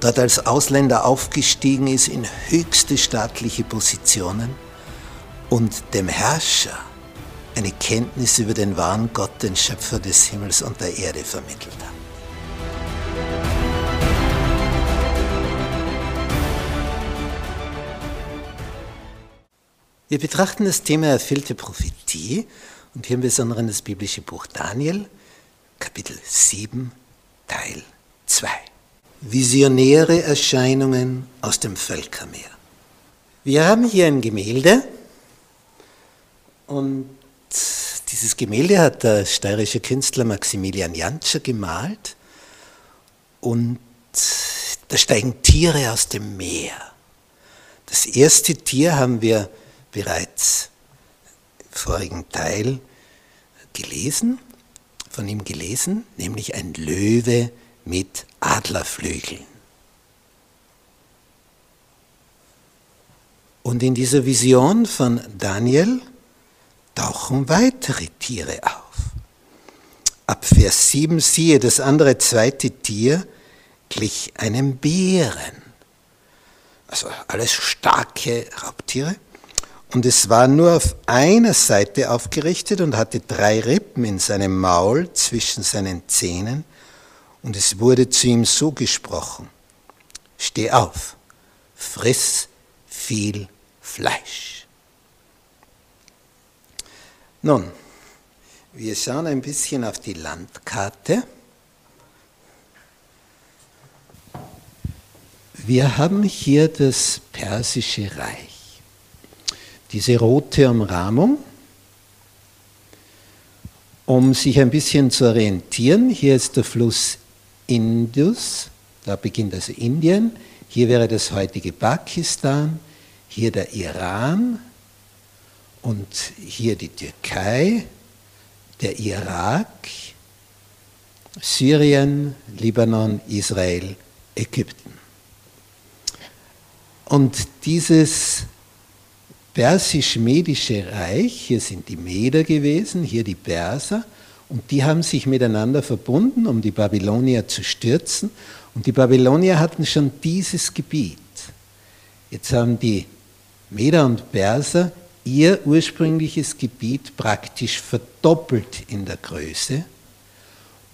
dort als Ausländer aufgestiegen ist in höchste staatliche Positionen und dem Herrscher eine Kenntnis über den wahren Gott, den Schöpfer des Himmels und der Erde vermittelt hat. Wir betrachten das Thema erfüllte Prophetie und hier im Besonderen das biblische Buch Daniel, Kapitel 7, Teil 2. Visionäre Erscheinungen aus dem Völkermeer. Wir haben hier ein Gemälde und dieses Gemälde hat der steirische Künstler Maximilian Jantscher gemalt und da steigen Tiere aus dem Meer. Das erste Tier haben wir bereits im vorigen Teil gelesen, von ihm gelesen, nämlich ein Löwe mit Adlerflügeln. Und in dieser Vision von Daniel tauchen weitere Tiere auf. Ab Vers 7 siehe, das andere zweite Tier glich einem Bären. Also alles starke Raubtiere. Und es war nur auf einer Seite aufgerichtet und hatte drei Rippen in seinem Maul zwischen seinen Zähnen. Und es wurde zu ihm so gesprochen, steh auf, friss viel Fleisch. Nun, wir schauen ein bisschen auf die Landkarte. Wir haben hier das persische Reich. Diese rote Umrahmung, um sich ein bisschen zu orientieren, hier ist der Fluss Indus, da beginnt also Indien, hier wäre das heutige Pakistan, hier der Iran und hier die Türkei, der Irak, Syrien, Libanon, Israel, Ägypten. Und dieses persisch-medische Reich, hier sind die Meder gewesen, hier die Perser, und die haben sich miteinander verbunden, um die Babylonier zu stürzen. Und die Babylonier hatten schon dieses Gebiet. Jetzt haben die Meder und Perser ihr ursprüngliches Gebiet praktisch verdoppelt in der Größe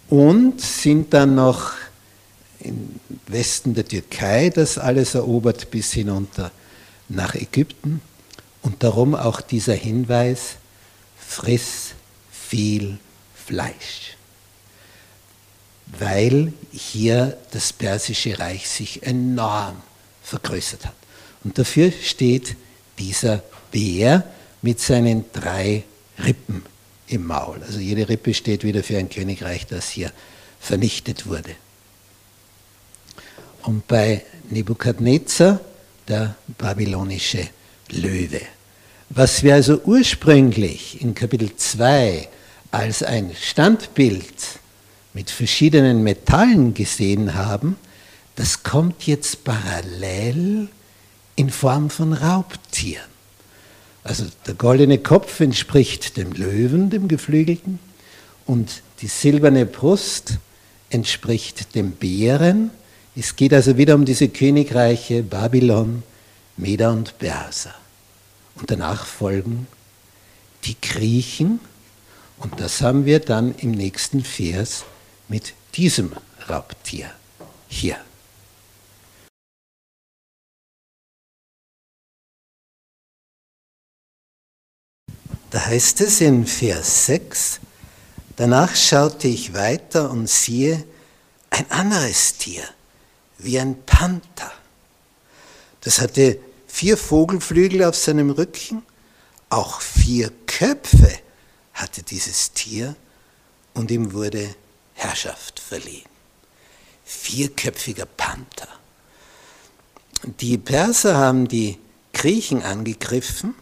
und sind dann noch im Westen der Türkei das alles erobert bis hinunter nach Ägypten. Und darum auch dieser Hinweis, friss viel Fleisch. Weil hier das persische Reich sich enorm vergrößert hat. Und dafür steht dieser Bär mit seinen drei Rippen im Maul. Also jede Rippe steht wieder für ein Königreich, das hier vernichtet wurde. Und bei Nebukadnezar der babylonische Löwe. Was wir also ursprünglich in Kapitel 2 als ein Standbild mit verschiedenen Metallen gesehen haben, das kommt jetzt parallel in Form von Raubtieren. Also der goldene Kopf entspricht dem Löwen, dem Geflügelten, und die silberne Brust entspricht dem Bären. Es geht also wieder um diese Königreiche Babylon, Meder und Perser. Und danach folgen die Griechen, und das haben wir dann im nächsten Vers mit diesem Raubtier hier. Da heißt es in Vers 6, danach schaute ich weiter und siehe ein anderes Tier, wie ein Panther. Das hatte vier Vogelflügel auf seinem Rücken, auch vier Köpfe hatte dieses Tier und ihm wurde Herrschaft verliehen. Vierköpfiger Panther. Die Perser haben die Griechen angegriffen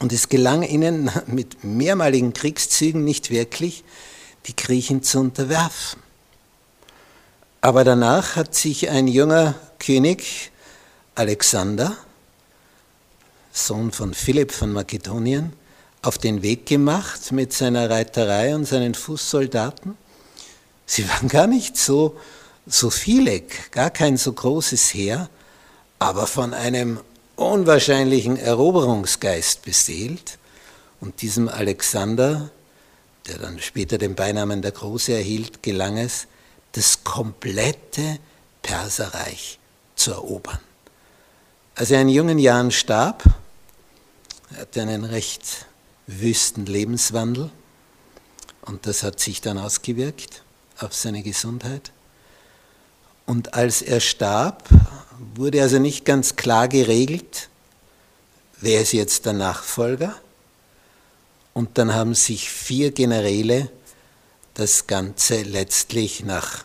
und es gelang ihnen mit mehrmaligen Kriegszügen nicht wirklich, die Griechen zu unterwerfen. Aber danach hat sich ein junger König, Alexander, Sohn von Philipp von Makedonien, auf den Weg gemacht mit seiner Reiterei und seinen Fußsoldaten. Sie waren gar nicht so, so viele, gar kein so großes Heer, aber von einem unwahrscheinlichen Eroberungsgeist beseelt. Und diesem Alexander, der dann später den Beinamen der Große erhielt, gelang es, das komplette Perserreich zu erobern. Als er in jungen Jahren starb, hatte einen recht wüsten Lebenswandel und das hat sich dann ausgewirkt auf seine Gesundheit. Und als er starb, wurde also nicht ganz klar geregelt, wer ist jetzt der Nachfolger. Und dann haben sich vier Generäle das Ganze letztlich nach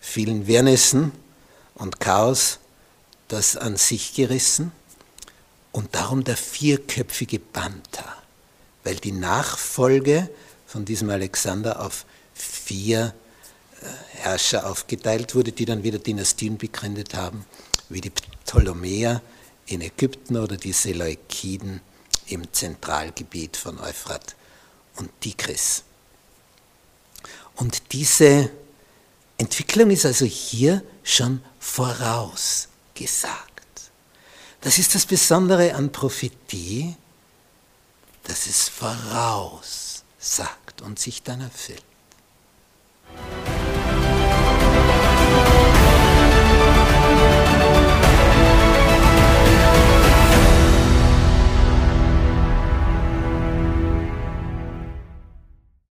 vielen Wirrnissen und Chaos das an sich gerissen und darum der vierköpfige Panther, weil die Nachfolge von diesem Alexander auf vier äh, Herrscher aufgeteilt wurde, die dann wieder Dynastien begründet haben, wie die Ptolemäer in Ägypten oder die Seleukiden im Zentralgebiet von Euphrat und Tigris. Und diese Entwicklung ist also hier schon vorausgesagt. Das ist das Besondere an Prophetie, dass es voraussagt und sich dann erfüllt.